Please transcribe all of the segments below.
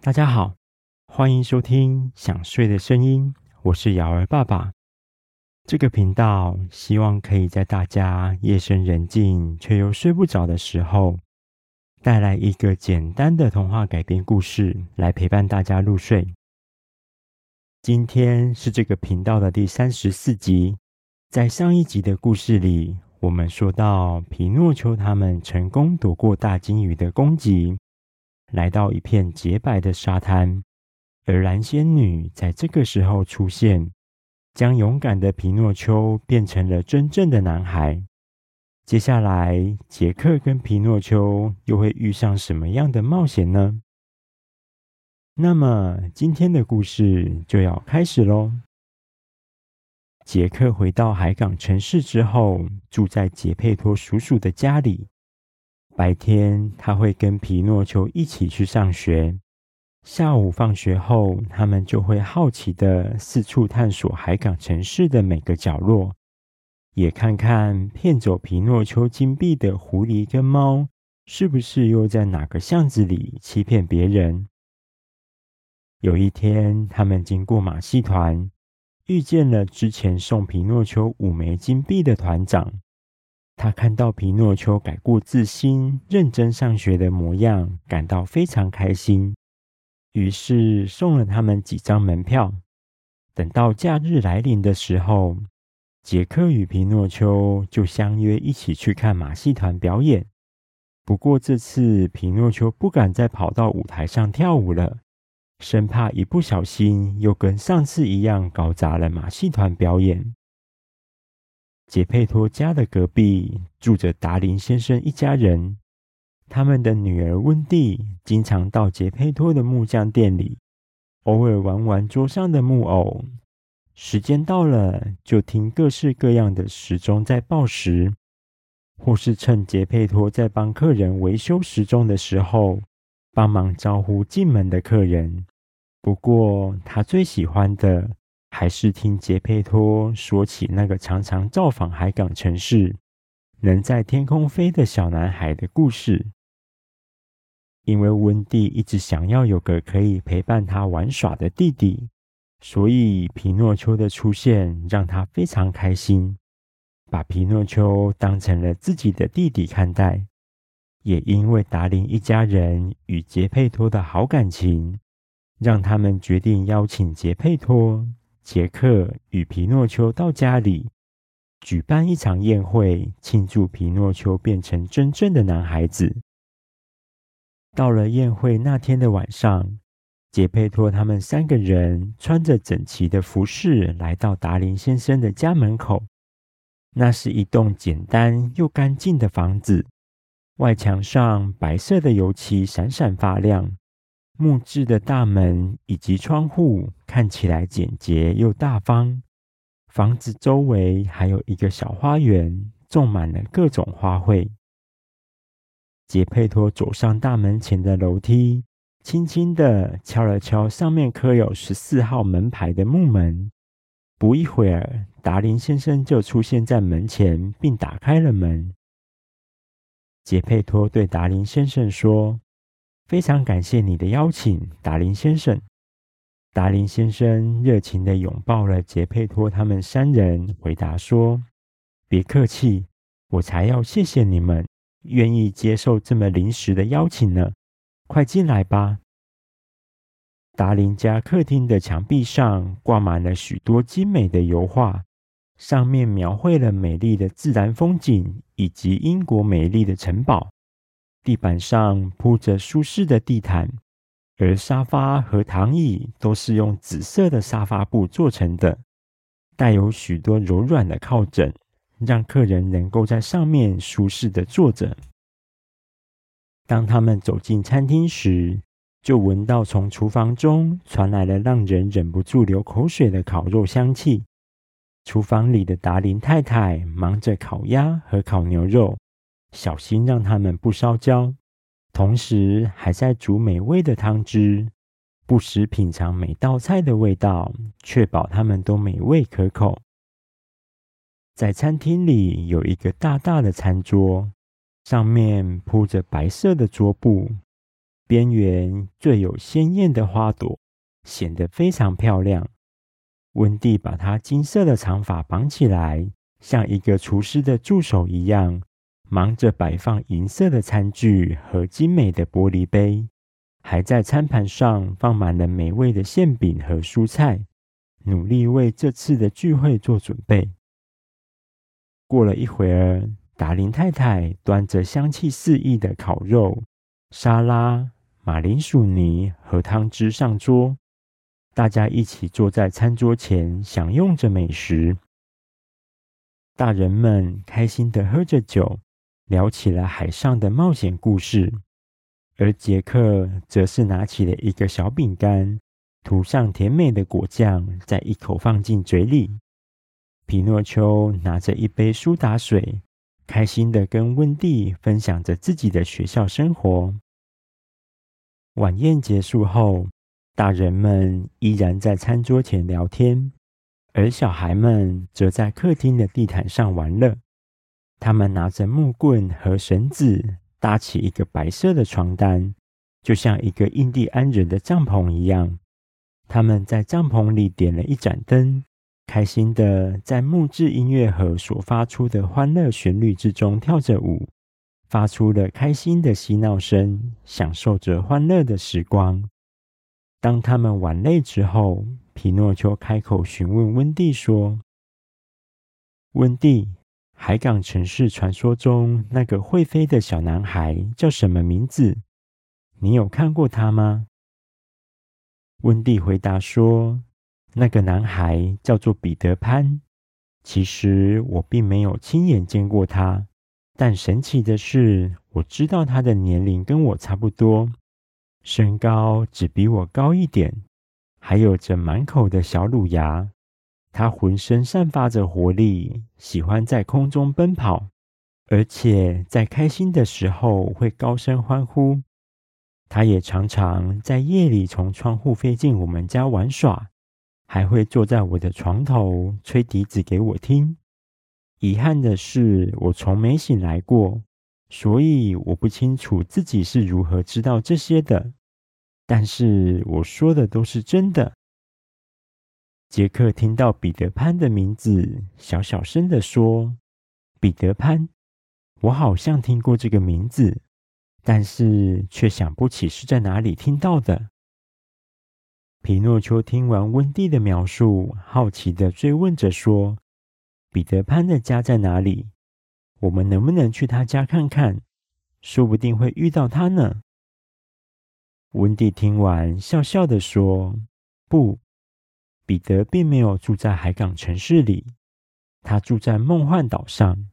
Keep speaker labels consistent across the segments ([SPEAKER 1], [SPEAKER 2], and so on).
[SPEAKER 1] 大家好，欢迎收听《想睡的声音》，我是瑶儿爸爸。这个频道希望可以在大家夜深人静却又睡不着的时候，带来一个简单的童话改编故事，来陪伴大家入睡。今天是这个频道的第三十四集。在上一集的故事里，我们说到皮诺丘他们成功躲过大鲸鱼的攻击。来到一片洁白的沙滩，而蓝仙女在这个时候出现，将勇敢的皮诺丘变成了真正的男孩。接下来，杰克跟皮诺丘又会遇上什么样的冒险呢？那么，今天的故事就要开始喽。杰克回到海港城市之后，住在杰佩托叔叔的家里。白天他会跟皮诺丘一起去上学，下午放学后，他们就会好奇地四处探索海港城市的每个角落，也看看骗走皮诺丘金币的狐狸跟猫是不是又在哪个巷子里欺骗别人。有一天，他们经过马戏团，遇见了之前送皮诺丘五枚金币的团长。他看到皮诺丘改过自新、认真上学的模样，感到非常开心，于是送了他们几张门票。等到假日来临的时候，杰克与皮诺丘就相约一起去看马戏团表演。不过这次皮诺丘不敢再跑到舞台上跳舞了，生怕一不小心又跟上次一样搞砸了马戏团表演。杰佩托家的隔壁住着达林先生一家人，他们的女儿温蒂经常到杰佩托的木匠店里，偶尔玩玩桌上的木偶。时间到了，就听各式各样的时钟在报时，或是趁杰佩托在帮客人维修时钟的时候，帮忙招呼进门的客人。不过，他最喜欢的。还是听杰佩托说起那个常常造访海港城市、能在天空飞的小男孩的故事。因为温蒂一直想要有个可以陪伴他玩耍的弟弟，所以皮诺丘的出现让他非常开心，把皮诺丘当成了自己的弟弟看待。也因为达林一家人与杰佩托的好感情，让他们决定邀请杰佩托。杰克与皮诺丘到家里举办一场宴会，庆祝皮诺丘变成真正的男孩子。到了宴会那天的晚上，杰佩托他们三个人穿着整齐的服饰来到达林先生的家门口。那是一栋简单又干净的房子，外墙上白色的油漆闪闪发亮。木质的大门以及窗户看起来简洁又大方。房子周围还有一个小花园，种满了各种花卉。杰佩托走上大门前的楼梯，轻轻地敲了敲上面刻有十四号门牌的木门。不一会儿，达林先生就出现在门前，并打开了门。杰佩托对达林先生说。非常感谢你的邀请，达林先生。达林先生热情地拥抱了杰佩托他们三人，回答说：“别客气，我才要谢谢你们愿意接受这么临时的邀请呢。快进来吧。”达林家客厅的墙壁上挂满了许多精美的油画，上面描绘了美丽的自然风景以及英国美丽的城堡。地板上铺着舒适的地毯，而沙发和躺椅都是用紫色的沙发布做成的，带有许多柔软的靠枕，让客人能够在上面舒适的坐着。当他们走进餐厅时，就闻到从厨房中传来了让人忍不住流口水的烤肉香气。厨房里的达林太太忙着烤鸭和烤牛肉。小心让他们不烧焦，同时还在煮美味的汤汁，不时品尝每道菜的味道，确保他们都美味可口。在餐厅里有一个大大的餐桌，上面铺着白色的桌布，边缘最有鲜艳的花朵，显得非常漂亮。温蒂把她金色的长发绑起来，像一个厨师的助手一样，忙着摆放银色的餐具和精美的玻璃杯，还在餐盘上放满了美味的馅饼和蔬菜，努力为这次的聚会做准备。过了一会儿，达林太太端着香气四溢的烤肉、沙拉。马铃薯泥和汤汁上桌，大家一起坐在餐桌前，享用着美食。大人们开心地喝着酒，聊起了海上的冒险故事。而杰克则是拿起了一个小饼干，涂上甜美的果酱，再一口放进嘴里。皮诺丘拿着一杯苏打水，开心地跟温蒂分享着自己的学校生活。晚宴结束后，大人们依然在餐桌前聊天，而小孩们则在客厅的地毯上玩乐。他们拿着木棍和绳子，搭起一个白色的床单，就像一个印第安人的帐篷一样。他们在帐篷里点了一盏灯，开心的在木质音乐盒所发出的欢乐旋律之中跳着舞。发出了开心的嬉闹声，享受着欢乐的时光。当他们玩累之后，皮诺丘开口询问温蒂说：“温蒂，海港城市传说中那个会飞的小男孩叫什么名字？你有看过他吗？”温蒂回答说：“那个男孩叫做彼得潘。其实我并没有亲眼见过他。”但神奇的是，我知道他的年龄跟我差不多，身高只比我高一点，还有着满口的小乳牙。他浑身散发着活力，喜欢在空中奔跑，而且在开心的时候会高声欢呼。他也常常在夜里从窗户飞进我们家玩耍，还会坐在我的床头吹笛子给我听。遗憾的是，我从没醒来过，所以我不清楚自己是如何知道这些的。但是我说的都是真的。杰克听到彼得潘的名字，小小声地说：“彼得潘，我好像听过这个名字，但是却想不起是在哪里听到的。”皮诺丘听完温蒂的描述，好奇地追问着说。彼得潘的家在哪里？我们能不能去他家看看？说不定会遇到他呢。温蒂听完，笑笑地说：“不，彼得并没有住在海港城市里，他住在梦幻岛上。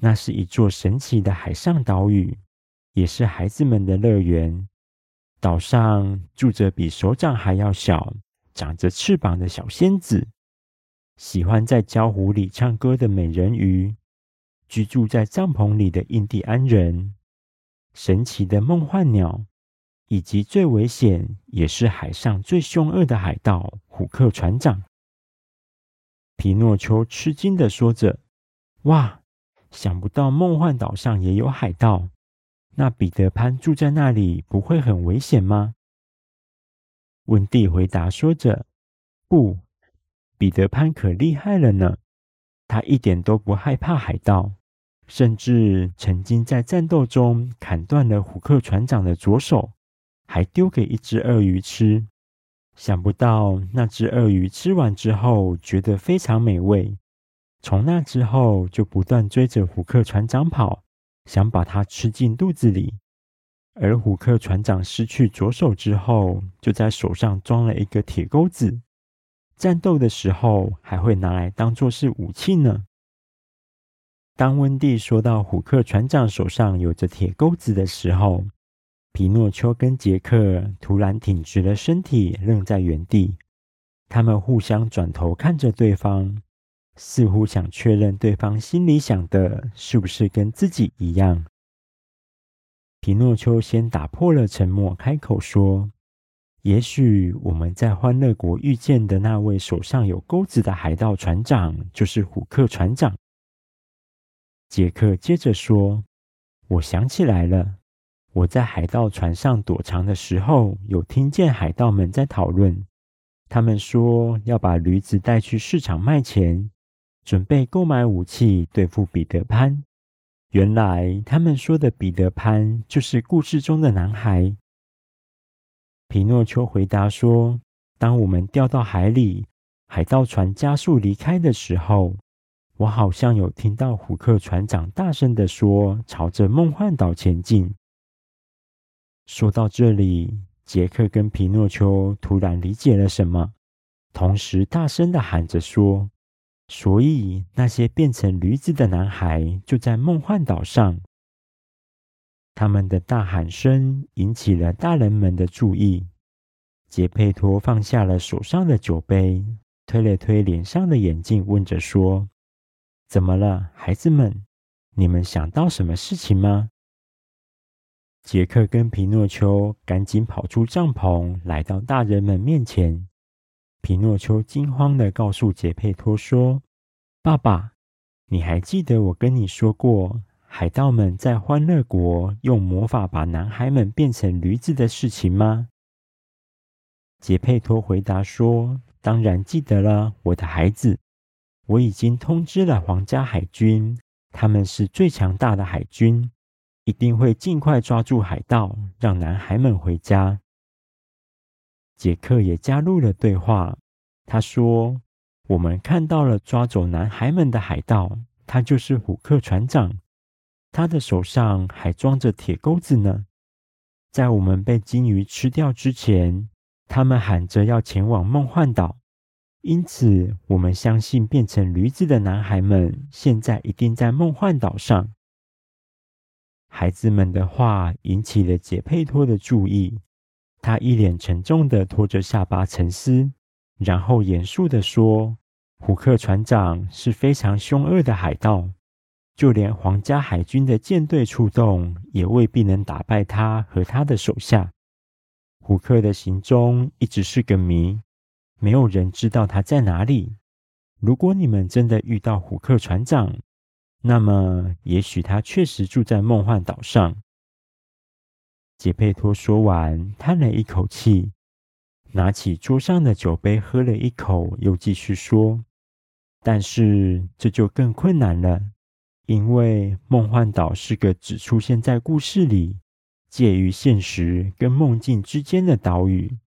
[SPEAKER 1] 那是一座神奇的海上岛屿，也是孩子们的乐园。岛上住着比手掌还要小、长着翅膀的小仙子。”喜欢在礁湖里唱歌的美人鱼，居住在帐篷里的印第安人，神奇的梦幻鸟，以及最危险也是海上最凶恶的海盗虎克船长。皮诺丘吃惊的说着：“哇，想不到梦幻岛上也有海盗！那彼得潘住在那里不会很危险吗？”温蒂回答说着：“不。”彼得潘可厉害了呢，他一点都不害怕海盗，甚至曾经在战斗中砍断了虎克船长的左手，还丢给一只鳄鱼吃。想不到那只鳄鱼吃完之后觉得非常美味，从那之后就不断追着虎克船长跑，想把它吃进肚子里。而虎克船长失去左手之后，就在手上装了一个铁钩子。战斗的时候还会拿来当做是武器呢。当温蒂说到虎克船长手上有着铁钩子的时候，皮诺丘跟杰克突然挺直了身体，愣在原地。他们互相转头看着对方，似乎想确认对方心里想的是不是跟自己一样。皮诺丘先打破了沉默，开口说。也许我们在欢乐国遇见的那位手上有钩子的海盗船长，就是虎克船长。杰克接着说：“我想起来了，我在海盗船上躲藏的时候，有听见海盗们在讨论。他们说要把驴子带去市场卖钱，准备购买武器对付彼得潘。原来他们说的彼得潘就是故事中的男孩。皮诺丘回答说：“当我们掉到海里，海盗船加速离开的时候，我好像有听到虎克船长大声地说，朝着梦幻岛前进。”说到这里，杰克跟皮诺丘突然理解了什么，同时大声的喊着说：“所以那些变成驴子的男孩就在梦幻岛上。”他们的大喊声引起了大人们的注意。杰佩托放下了手上的酒杯，推了推脸上的眼镜，问着说：“怎么了，孩子们？你们想到什么事情吗？”杰克跟皮诺丘赶紧跑出帐篷，来到大人们面前。皮诺丘惊慌地告诉杰佩托说：“爸爸，你还记得我跟你说过，海盗们在欢乐国用魔法把男孩们变成驴子的事情吗？”杰佩托回答说：“当然记得了，我的孩子。我已经通知了皇家海军，他们是最强大的海军。”一定会尽快抓住海盗，让男孩们回家。杰克也加入了对话。他说：“我们看到了抓走男孩们的海盗，他就是虎克船长。他的手上还装着铁钩子呢。在我们被鲸鱼吃掉之前，他们喊着要前往梦幻岛。因此，我们相信变成驴子的男孩们现在一定在梦幻岛上。”孩子们的话引起了杰佩托的注意，他一脸沉重地拖着下巴沉思，然后严肃地说：“虎克船长是非常凶恶的海盗，就连皇家海军的舰队出动，也未必能打败他和他的手下。虎克的行踪一直是个谜，没有人知道他在哪里。如果你们真的遇到虎克船长，”那么，也许他确实住在梦幻岛上。杰佩托说完，叹了一口气，拿起桌上的酒杯喝了一口，又继续说：“但是这就更困难了，因为梦幻岛是个只出现在故事里，介于现实跟梦境之间的岛屿。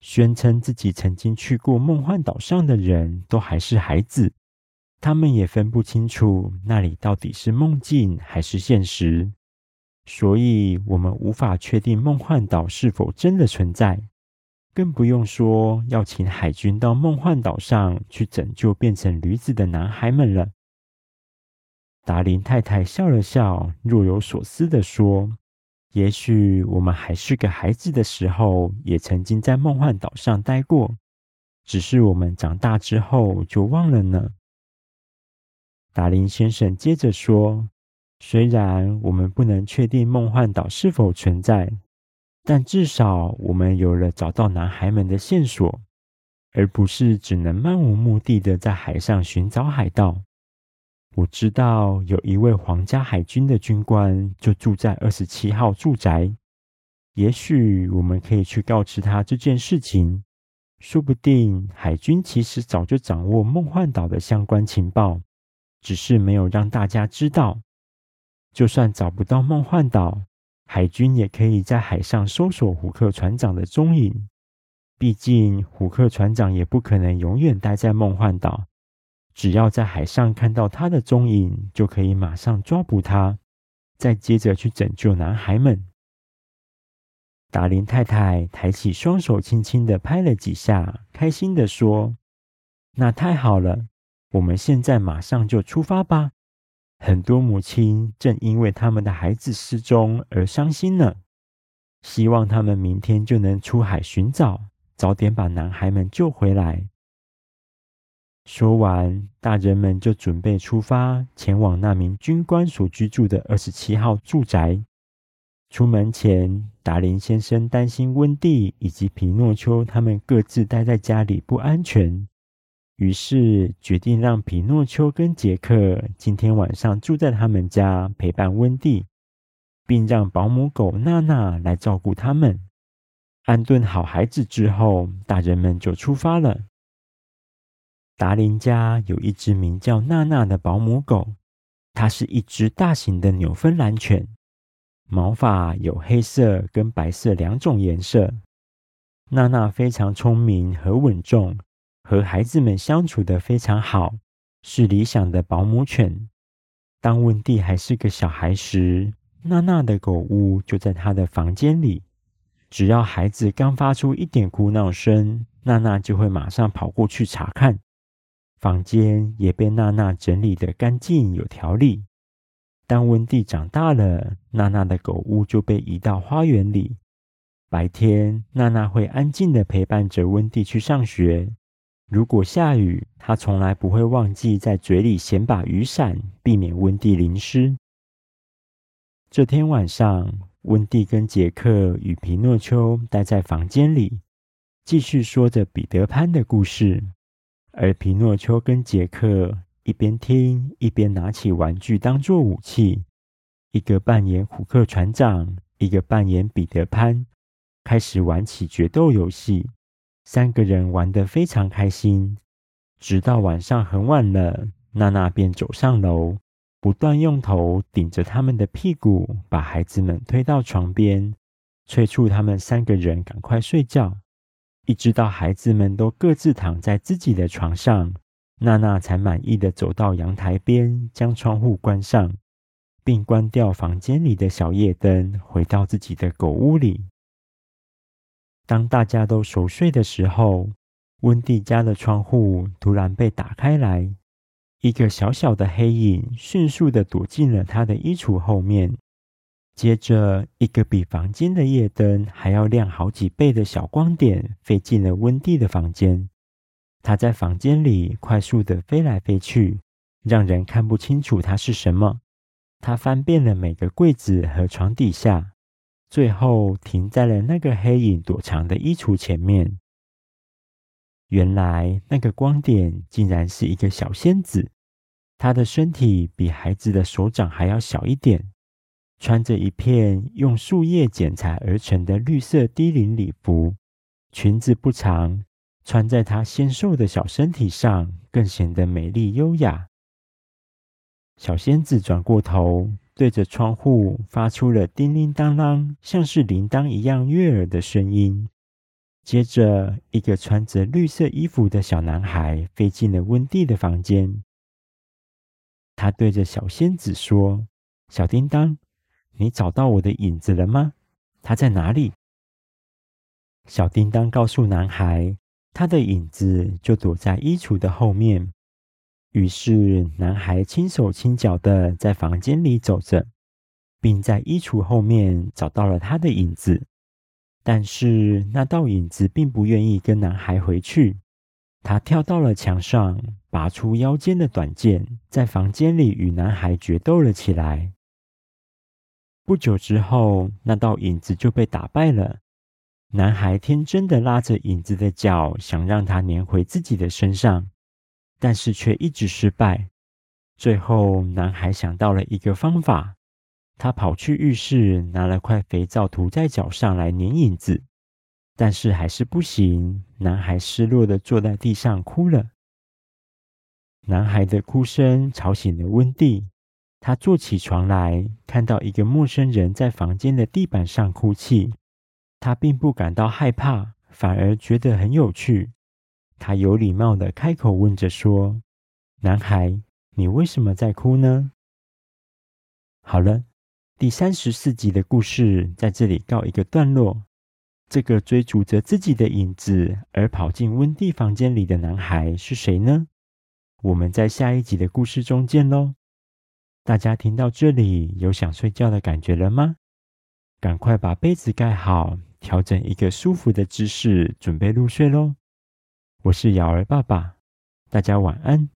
[SPEAKER 1] 宣称自己曾经去过梦幻岛上的人都还是孩子。”他们也分不清楚那里到底是梦境还是现实，所以我们无法确定梦幻岛是否真的存在，更不用说要请海军到梦幻岛上去拯救变成驴子的男孩们了。达林太太笑了笑，若有所思地说：“也许我们还是个孩子的时候，也曾经在梦幻岛上待过，只是我们长大之后就忘了呢。”达林先生接着说：“虽然我们不能确定梦幻岛是否存在，但至少我们有了找到男孩们的线索，而不是只能漫无目的的在海上寻找海盗。我知道有一位皇家海军的军官就住在二十七号住宅，也许我们可以去告知他这件事情。说不定海军其实早就掌握梦幻岛的相关情报。”只是没有让大家知道，就算找不到梦幻岛，海军也可以在海上搜索虎克船长的踪影。毕竟，虎克船长也不可能永远待在梦幻岛。只要在海上看到他的踪影，就可以马上抓捕他，再接着去拯救男孩们。达林太太抬起双手，轻轻地拍了几下，开心地说：“那太好了。”我们现在马上就出发吧！很多母亲正因为他们的孩子失踪而伤心呢。希望他们明天就能出海寻找，早点把男孩们救回来。说完，大人们就准备出发，前往那名军官所居住的二十七号住宅。出门前，达林先生担心温蒂以及皮诺丘他们各自待在家里不安全。于是决定让皮诺丘跟杰克今天晚上住在他们家陪伴温蒂。并让保姆狗娜娜来照顾他们。安顿好孩子之后，大人们就出发了。达林家有一只名叫娜娜的保姆狗，它是一只大型的纽芬兰犬，毛发有黑色跟白色两种颜色。娜娜非常聪明和稳重，和孩子们相处得非常好，是理想的保姆犬。当温蒂还是个小孩时，娜娜的狗屋就在她的房间里。只要孩子刚发出一点哭闹声，娜娜就会马上跑过去查看。房间也被娜娜整理得干净有条理。当温蒂长大了，娜娜的狗屋就被移到花园里。白天，娜娜会安静地陪伴着温蒂去上学。如果下雨，他从来不会忘记在嘴里衔把雨伞，避免温蒂淋湿。这天晚上，温蒂跟杰克与皮诺丘待在房间里，继续说着彼得潘的故事。而皮诺丘跟杰克一边听，一边拿起玩具当做武器，一个扮演虎克船长，一个扮演彼得潘。开始玩起决斗游戏，三个人玩得非常开心。直到晚上很晚了，娜娜便走上楼，不断用头顶着他们的屁股，把孩子们推到床边，催促他们三个人赶快睡觉。一直到孩子们都各自躺在自己的床上，娜娜才满意的走到阳台边，将窗户关上，并关掉房间里的小夜灯，回到自己的狗屋里。当大家都熟睡的时候，温蒂家的窗户突然被打开来，一个小小的黑影迅速地躲进了他的衣橱后面。接着，一个比房间的夜灯还要亮好几倍的小光点飞进了温蒂的房间。它在房间里快速地飞来飞去，让人看不清楚它是什么。它翻遍了每个柜子和床底下。最后停在了那个黑影躲藏的衣橱前面。原来那个光点竟然是一个小仙子，她的身体比孩子的手掌还要小一点，穿着一片用树叶剪裁而成的绿色低领礼服，裙子不长，穿在她纤瘦的小身体上，更显得美丽优雅。小仙子转过头。对着窗户发出了叮铃当啷，像是铃铛一样悦耳的声音。接着，一个穿着绿色衣服的小男孩飞进了温蒂的房间。他对着小仙子说：“小叮当，你找到我的影子了吗？他在哪里？”小叮当告诉男孩：“他的影子就躲在衣橱的后面。”于是，男孩轻手轻脚的在房间里走着，并在衣橱后面找到了他的影子。但是，那道影子并不愿意跟男孩回去。他跳到了墙上，拔出腰间的短剑，在房间里与男孩决斗了起来。不久之后，那道影子就被打败了。男孩天真的拉着影子的脚，想让它粘回自己的身上。但是却一直失败。最后，男孩想到了一个方法，他跑去浴室拿了块肥皂涂在脚上来粘影子，但是还是不行。男孩失落的坐在地上哭了。男孩的哭声吵醒了温蒂，他坐起床来，看到一个陌生人在房间的地板上哭泣，他并不感到害怕，反而觉得很有趣。他有礼貌的开口问着说：“男孩，你为什么在哭呢？”好了，第三十四集的故事在这里告一个段落。这个追逐着自己的影子而跑进温蒂房间里的男孩是谁呢？我们在下一集的故事中见喽！大家听到这里有想睡觉的感觉了吗？赶快把被子盖好，调整一个舒服的姿势，准备入睡喽！我是瑶儿爸爸，大家晚安。